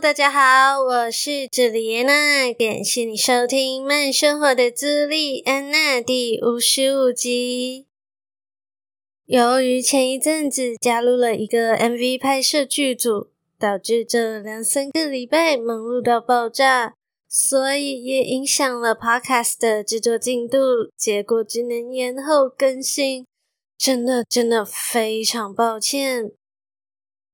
大家好，我是朱莉安娜，感谢你收听《慢生活的朱莉安娜》第五十五集。由于前一阵子加入了一个 MV 拍摄剧组，导致这两三个礼拜忙碌到爆炸，所以也影响了 Podcast 的制作进度，结果只能延后更新，真的真的非常抱歉。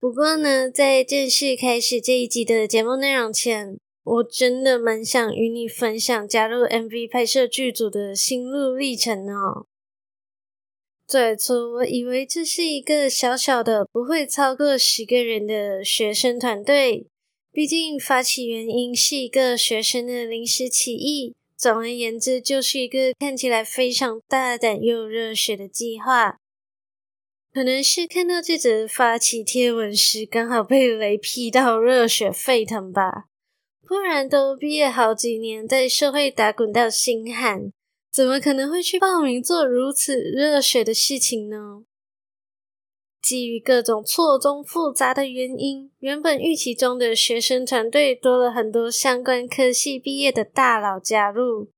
不过呢，在正式开始这一集的节目内容前，我真的蛮想与你分享加入 MV 拍摄剧组的心路历程哦。最初我以为这是一个小小的、不会超过十个人的学生团队，毕竟发起原因是一个学生的临时起意。总而言之，就是一个看起来非常大胆又热血的计划。可能是看到记者发起贴文时，刚好被雷劈到热血沸腾吧。不然都毕业好几年，在社会打滚到心寒，怎么可能会去报名做如此热血的事情呢？基于各种错综复杂的原因，原本预期中的学生团队多了很多相关科系毕业的大佬加入。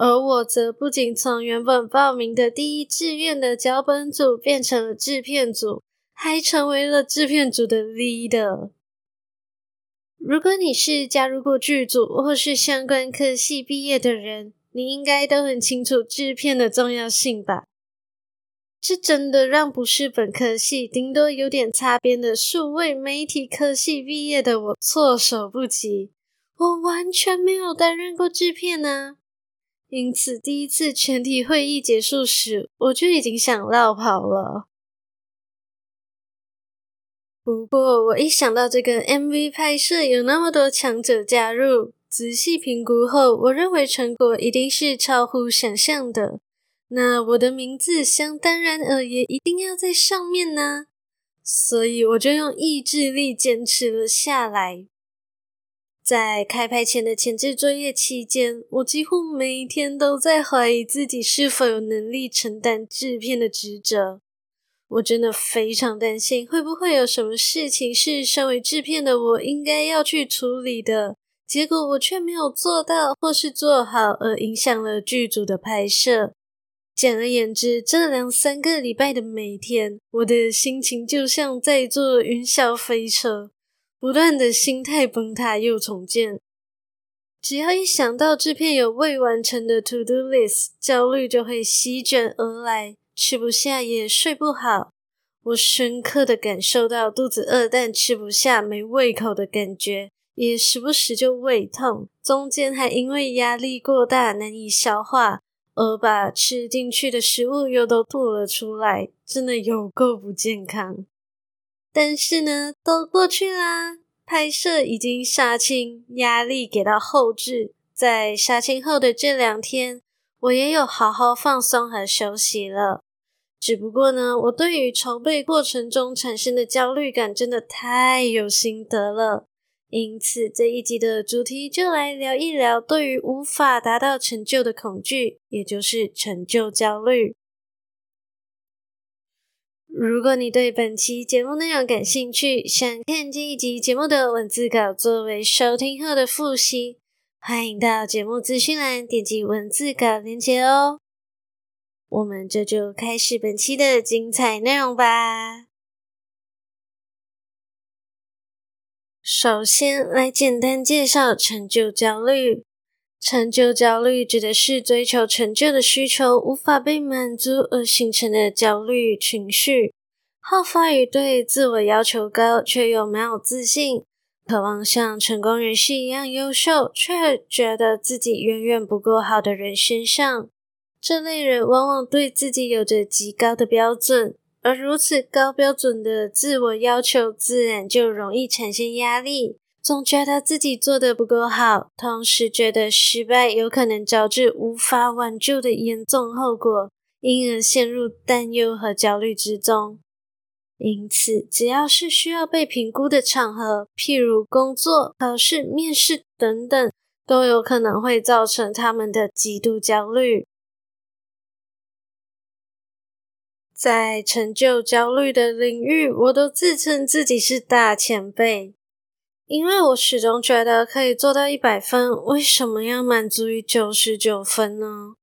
而我则不仅从原本报名的第一志愿的脚本组变成了制片组，还成为了制片组的 leader。如果你是加入过剧组或是相关科系毕业的人，你应该都很清楚制片的重要性吧？这真的让不是本科系，顶多有点擦边的数位媒体科系毕业的我措手不及。我完全没有担任过制片呢、啊。因此，第一次全体会议结束时，我就已经想落跑了。不过，我一想到这个 MV 拍摄有那么多强者加入，仔细评估后，我认为成果一定是超乎想象的。那我的名字相当然尔也一定要在上面呢，所以我就用意志力坚持了下来。在开拍前的前置作业期间，我几乎每一天都在怀疑自己是否有能力承担制片的职责。我真的非常担心，会不会有什么事情是身为制片的我应该要去处理的，结果我却没有做到或是做好，而影响了剧组的拍摄。简而言之，这两三个礼拜的每天，我的心情就像在坐云霄飞车。不断的心态崩塌又重建，只要一想到制片有未完成的 to do list，焦虑就会席卷而来，吃不下也睡不好。我深刻的感受到肚子饿但吃不下、没胃口的感觉，也时不时就胃痛，中间还因为压力过大难以消化，而把吃进去的食物又都吐了出来，真的有够不健康。但是呢，都过去啦。拍摄已经杀青，压力给到后制。在杀青后的这两天，我也有好好放松和休息了。只不过呢，我对于筹备过程中产生的焦虑感真的太有心得了。因此，这一集的主题就来聊一聊对于无法达到成就的恐惧，也就是成就焦虑。如果你对本期节目内容感兴趣，想看这一集节目的文字稿作为收听后的复习，欢迎到节目资讯栏点击文字稿链接哦。我们这就开始本期的精彩内容吧。首先来简单介绍成就焦虑。成就焦虑指的是追求成就的需求无法被满足而形成的焦虑情绪，好发于对自我要求高却又没有自信，渴望像成功人士一样优秀，却觉得自己远远不够好的人身上。这类人往往对自己有着极高的标准，而如此高标准的自我要求，自然就容易产生压力。总觉得自己做得不够好，同时觉得失败有可能招致无法挽救的严重后果，因而陷入担忧和焦虑之中。因此，只要是需要被评估的场合，譬如工作、考试、面试等等，都有可能会造成他们的极度焦虑。在成就焦虑的领域，我都自称自己是大前辈。因为我始终觉得可以做到一百分，为什么要满足于九十九分呢？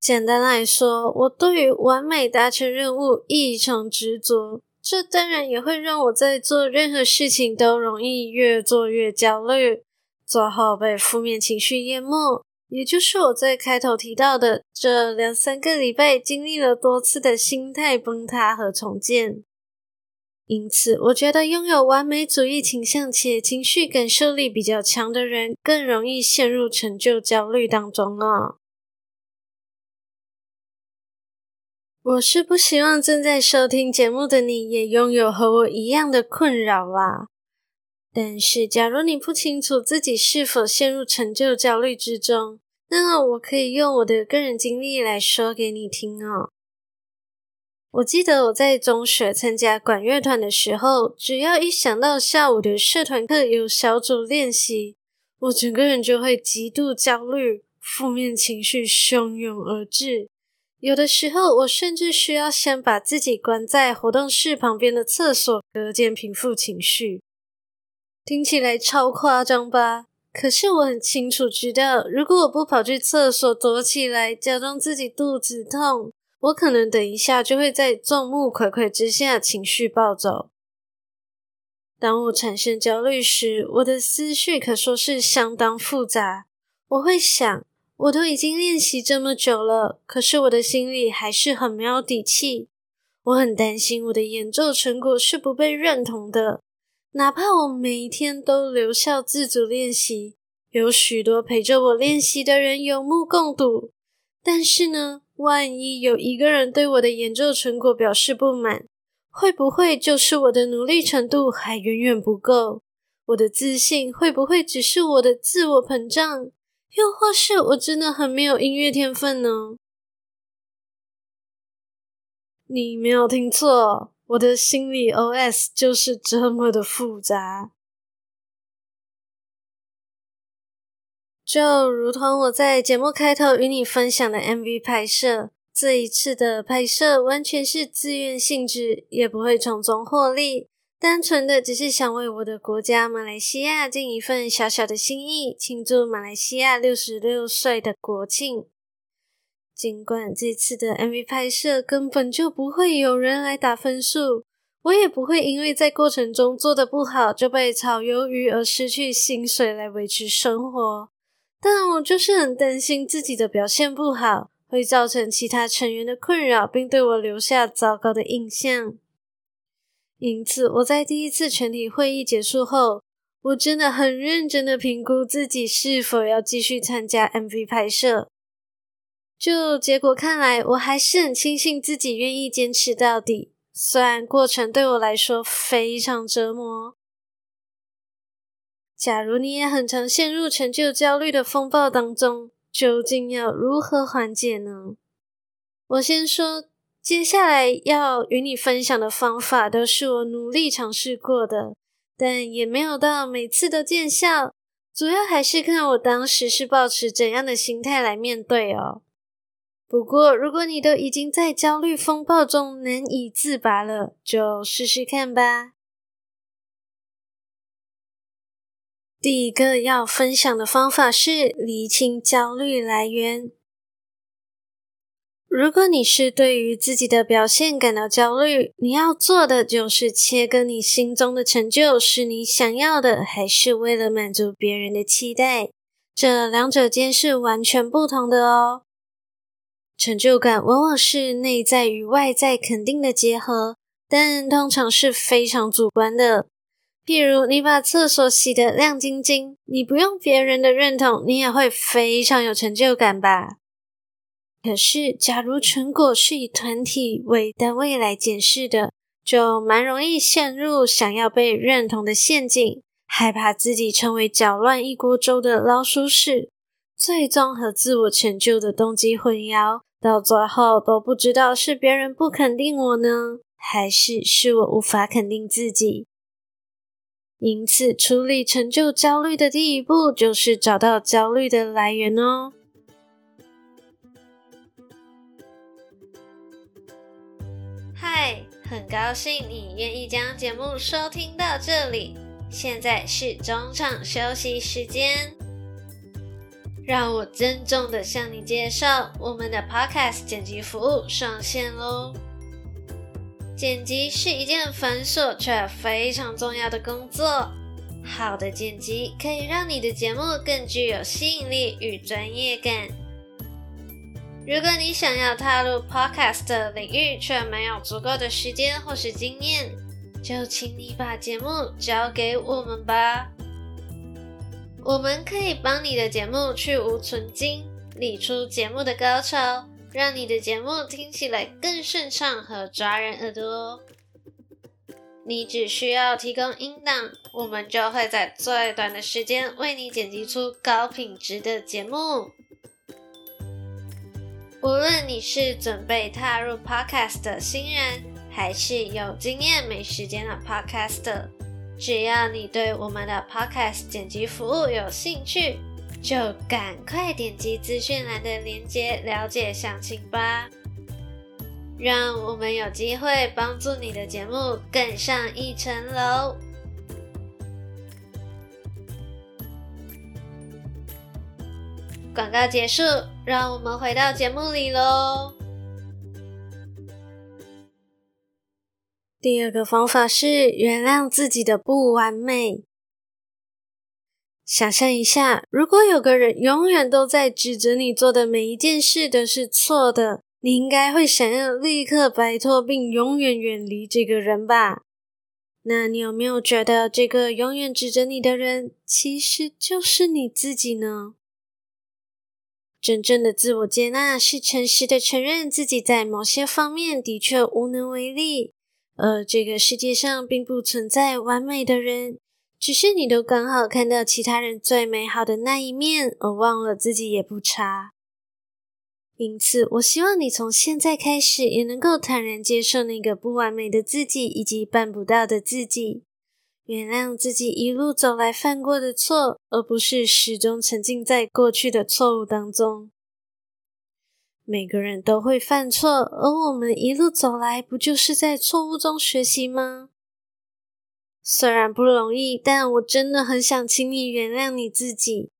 简单来说，我对于完美达成任务异常执着，这当然也会让我在做任何事情都容易越做越焦虑，最后被负面情绪淹没。也就是我在开头提到的，这两三个礼拜经历了多次的心态崩塌和重建。因此，我觉得拥有完美主义倾向且情绪感受力比较强的人，更容易陷入成就焦虑当中啊。我是不希望正在收听节目的你也拥有和我一样的困扰啦。但是，假如你不清楚自己是否陷入成就焦虑之中，那么我可以用我的个人经历来说给你听哦。我记得我在中学参加管乐团的时候，只要一想到下午的社团课有小组练习，我整个人就会极度焦虑，负面情绪汹涌而至。有的时候，我甚至需要先把自己关在活动室旁边的厕所隔间平复情绪。听起来超夸张吧？可是我很清楚知道，如果我不跑去厕所躲起来，假装自己肚子痛，我可能等一下就会在众目睽睽之下情绪暴走。当我产生焦虑时，我的思绪可说是相当复杂。我会想，我都已经练习这么久了，可是我的心里还是很没有底气。我很担心我的演奏成果是不被认同的，哪怕我每一天都留校自主练习，有许多陪着我练习的人有目共睹。但是呢，万一有一个人对我的演奏成果表示不满，会不会就是我的努力程度还远远不够？我的自信会不会只是我的自我膨胀？又或是我真的很没有音乐天分呢？你没有听错，我的心理 OS 就是这么的复杂。就如同我在节目开头与你分享的 MV 拍摄，这一次的拍摄完全是自愿性质，也不会从中获利，单纯的只是想为我的国家马来西亚尽一份小小的心意，庆祝马来西亚六十六岁的国庆。尽管这次的 MV 拍摄根本就不会有人来打分数，我也不会因为在过程中做得不好就被炒鱿鱼而失去薪水来维持生活。但我就是很担心自己的表现不好，会造成其他成员的困扰，并对我留下糟糕的印象。因此，我在第一次全体会议结束后，我真的很认真的评估自己是否要继续参加 MV 拍摄。就结果看来，我还是很庆幸自己愿意坚持到底，虽然过程对我来说非常折磨。假如你也很常陷入成就焦虑的风暴当中，究竟要如何缓解呢？我先说，接下来要与你分享的方法都是我努力尝试过的，但也没有到每次都见效。主要还是看我当时是抱持怎样的心态来面对哦。不过，如果你都已经在焦虑风暴中难以自拔了，就试试看吧。第一个要分享的方法是厘清焦虑来源。如果你是对于自己的表现感到焦虑，你要做的就是切割你心中的成就是你想要的，还是为了满足别人的期待？这两者间是完全不同的哦。成就感往往是内在与外在肯定的结合，但通常是非常主观的。譬如，你把厕所洗得亮晶晶，你不用别人的认同，你也会非常有成就感吧？可是，假如成果是以团体为单位来检视的，就蛮容易陷入想要被认同的陷阱，害怕自己成为搅乱一锅粥的老鼠屎，最终和自我成就的动机混淆，到最后都不知道是别人不肯定我呢，还是是我无法肯定自己。因此，处理成就焦虑的第一步就是找到焦虑的来源哦。嗨，很高兴你愿意将节目收听到这里。现在是中场休息时间，让我郑重的向你介绍我们的 Podcast 剪辑服务上线喽。剪辑是一件繁琐却非常重要的工作。好的剪辑可以让你的节目更具有吸引力与专业感。如果你想要踏入 Podcast 的领域，却没有足够的时间或是经验，就请你把节目交给我们吧。我们可以帮你的节目去芜存菁，理出节目的高潮。让你的节目听起来更顺畅和抓人耳朵。你只需要提供音档，我们就会在最短的时间为你剪辑出高品质的节目。无论你是准备踏入 Podcast 的新人，还是有经验没时间的 Podcaster，只要你对我们的 Podcast 剪辑服务有兴趣。就赶快点击资讯栏的链接了解详情吧，让我们有机会帮助你的节目更上一层楼。广告结束，让我们回到节目里喽。第二个方法是原谅自己的不完美。想象一下，如果有个人永远都在指责你做的每一件事都是错的，你应该会想要立刻摆脱并永远远离这个人吧？那你有没有觉得这个永远指责你的人其实就是你自己呢？真正的自我接纳是诚实的承认自己在某些方面的确无能为力，而这个世界上并不存在完美的人。只是你都刚好看到其他人最美好的那一面，而忘了自己也不差。因此，我希望你从现在开始也能够坦然接受那个不完美的自己以及办不到的自己，原谅自己一路走来犯过的错，而不是始终沉浸在过去的错误当中。每个人都会犯错，而我们一路走来，不就是在错误中学习吗？虽然不容易，但我真的很想请你原谅你自己。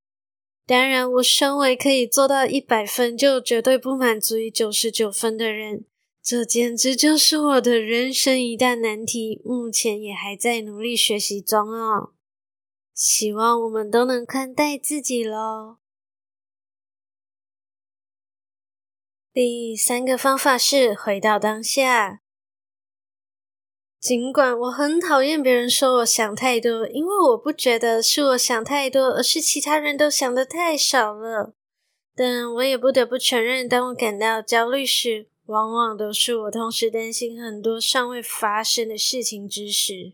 当然，我身为可以做到一百分就绝对不满足于九十九分的人，这简直就是我的人生一大难题。目前也还在努力学习中哦。希望我们都能宽待自己喽。第三个方法是回到当下。尽管我很讨厌别人说我想太多，因为我不觉得是我想太多，而是其他人都想的太少了。但我也不得不承认，当我感到焦虑时，往往都是我同时担心很多尚未发生的事情之时。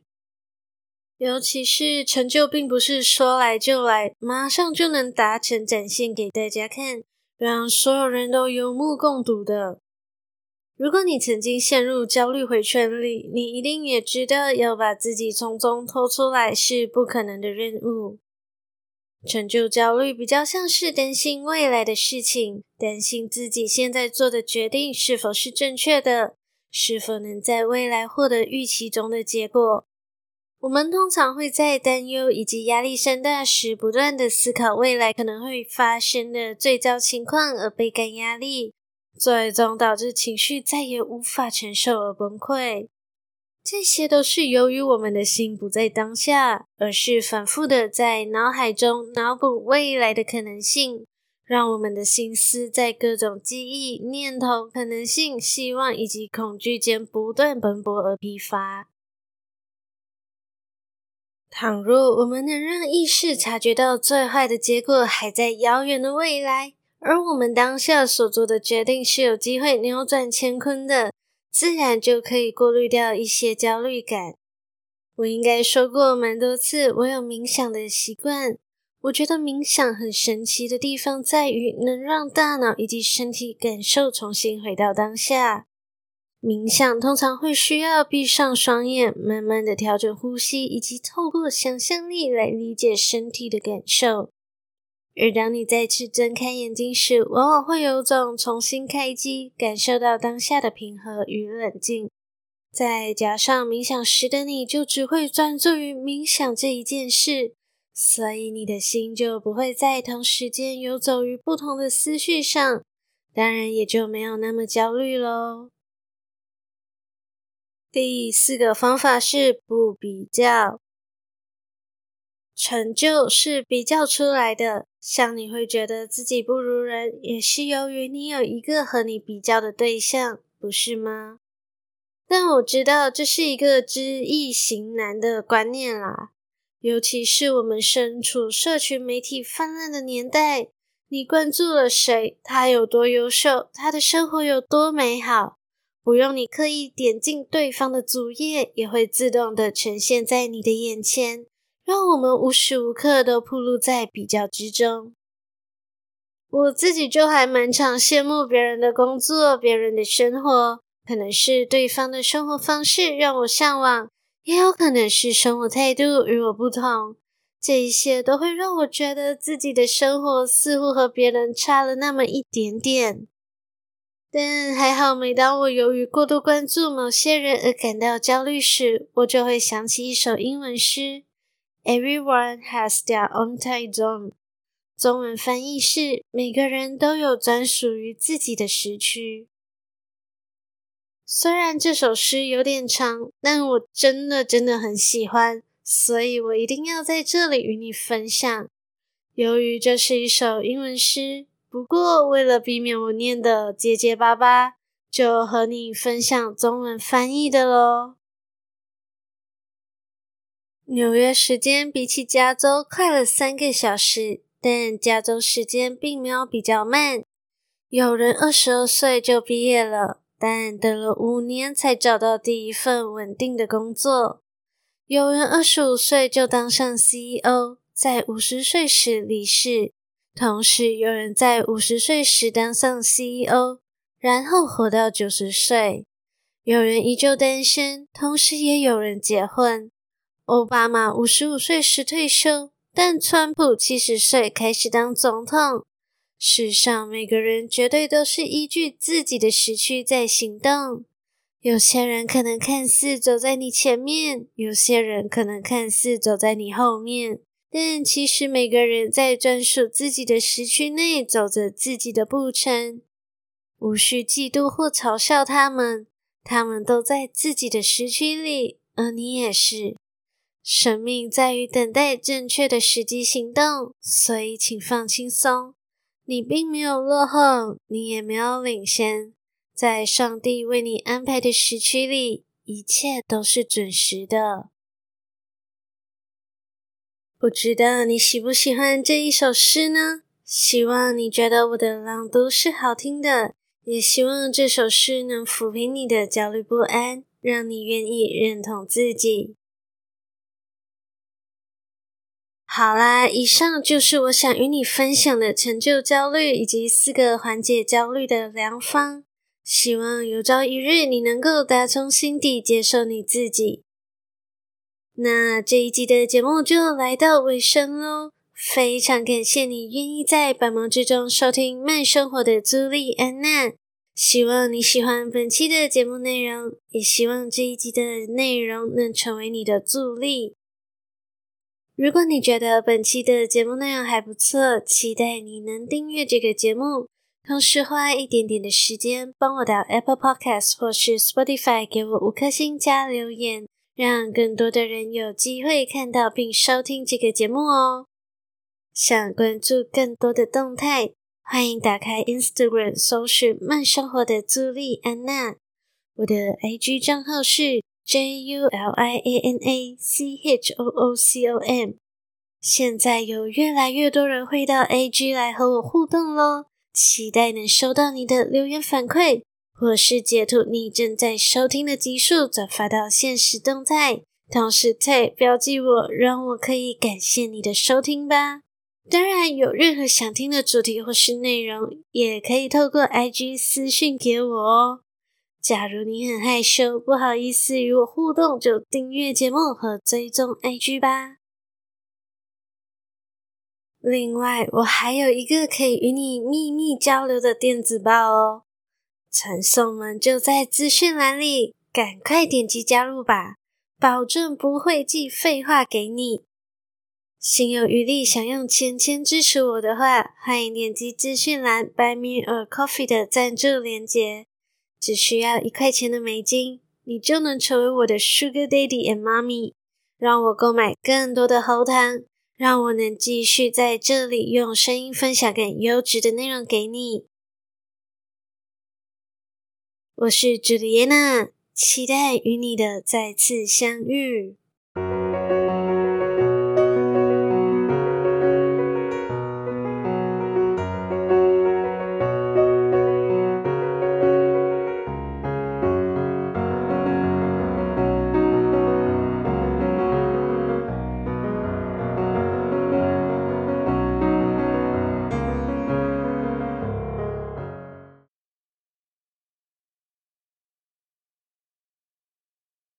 尤其是成就并不是说来就来，马上就能达成，展现给大家看，让所有人都有目共睹的。如果你曾经陷入焦虑回圈里，你一定也知道，要把自己从中拖出来是不可能的任务。成就焦虑比较像是担心未来的事情，担心自己现在做的决定是否是正确的，是否能在未来获得预期中的结果。我们通常会在担忧以及压力山大时，不断地思考未来可能会发生的最糟情况，而倍感压力。最终导致情绪再也无法承受而崩溃，这些都是由于我们的心不在当下，而是反复的在脑海中脑补未来的可能性，让我们的心思在各种记忆、念头、可能性、希望以及恐惧间不断奔波而疲乏。倘若我们能让意识察觉到最坏的结果还在遥远的未来，而我们当下所做的决定是有机会扭转乾坤的，自然就可以过滤掉一些焦虑感。我应该说过蛮多次，我有冥想的习惯。我觉得冥想很神奇的地方在于，能让大脑以及身体感受重新回到当下。冥想通常会需要闭上双眼，慢慢的调整呼吸，以及透过想象力来理解身体的感受。而当你再次睁开眼睛时，往往会有种重新开机，感受到当下的平和与冷静。再加上冥想时的你就只会专注于冥想这一件事，所以你的心就不会在同时间游走于不同的思绪上，当然也就没有那么焦虑喽。第四个方法是不比较，成就是比较出来的。像你会觉得自己不如人，也是由于你有一个和你比较的对象，不是吗？但我知道这是一个知易行难的观念啦，尤其是我们身处社群媒体泛滥的年代，你关注了谁，他有多优秀，他的生活有多美好，不用你刻意点进对方的主页，也会自动的呈现在你的眼前，让我们无时无刻都暴露在比较之中。我自己就还蛮常羡慕别人的工作，别人的生活。可能是对方的生活方式让我向往，也有可能是生活态度与我不同。这一些都会让我觉得自己的生活似乎和别人差了那么一点点。但还好，每当我由于过度关注某些人而感到焦虑时，我就会想起一首英文诗：“Everyone has their own time zone。”中文翻译是：每个人都有专属于自己的时区。虽然这首诗有点长，但我真的真的很喜欢，所以我一定要在这里与你分享。由于这是一首英文诗，不过为了避免我念得结结巴巴，就和你分享中文翻译的喽。纽约时间比起加州快了三个小时，但加州时间并没有比较慢。有人二十二岁就毕业了。但等了五年才找到第一份稳定的工作。有人二十五岁就当上 CEO，在五十岁时离世。同时，有人在五十岁时当上 CEO，然后活到九十岁。有人依旧单身，同时也有人结婚。奥巴马五十五岁时退休，但川普七十岁开始当总统。世上每个人绝对都是依据自己的时区在行动。有些人可能看似走在你前面，有些人可能看似走在你后面，但其实每个人在专属自己的时区内走着自己的步程。无需嫉妒或嘲笑他们，他们都在自己的时区里，而你也是。生命在于等待正确的时机行动，所以请放轻松。你并没有落后，你也没有领先，在上帝为你安排的时区里，一切都是准时的。不知道你喜不喜欢这一首诗呢？希望你觉得我的朗读是好听的，也希望这首诗能抚平你的焦虑不安，让你愿意认同自己。好啦，以上就是我想与你分享的成就焦虑以及四个缓解焦虑的良方。希望有朝一日你能够打从心底接受你自己。那这一集的节目就来到尾声喽，非常感谢你愿意在百忙之中收听慢生活的朱莉安娜。希望你喜欢本期的节目内容，也希望这一集的内容能成为你的助力。如果你觉得本期的节目内容还不错，期待你能订阅这个节目，同时花一点点的时间帮我到 Apple Podcast 或是 Spotify 给我五颗星加留言，让更多的人有机会看到并收听这个节目哦。想关注更多的动态，欢迎打开 Instagram 搜寻慢生活的朱莉安娜，我的 IG 账号是。J U L I A N A C H O O C O M，现在有越来越多人会到 IG 来和我互动咯，期待能收到你的留言反馈，或是截图你正在收听的集数转发到现实动态，同时 tag 标记我，让我可以感谢你的收听吧。当然，有任何想听的主题或是内容，也可以透过 IG 私讯给我哦。假如你很害羞，不好意思与我互动，就订阅节目和追踪 IG 吧。另外，我还有一个可以与你秘密交流的电子报哦，传送门就在资讯栏里，赶快点击加入吧，保证不会寄废话给你。心有余力想用钱钱支持我的话，欢迎点击资讯栏 Buy Me a Coffee 的赞助链接，只需要一块钱的美金，你就能成为我的 Sugar Daddy and Mommy，让我购买更多的喉糖，让我能继续在这里用声音分享更优质的内容给你。我是朱丽叶娜，期待与你的再次相遇。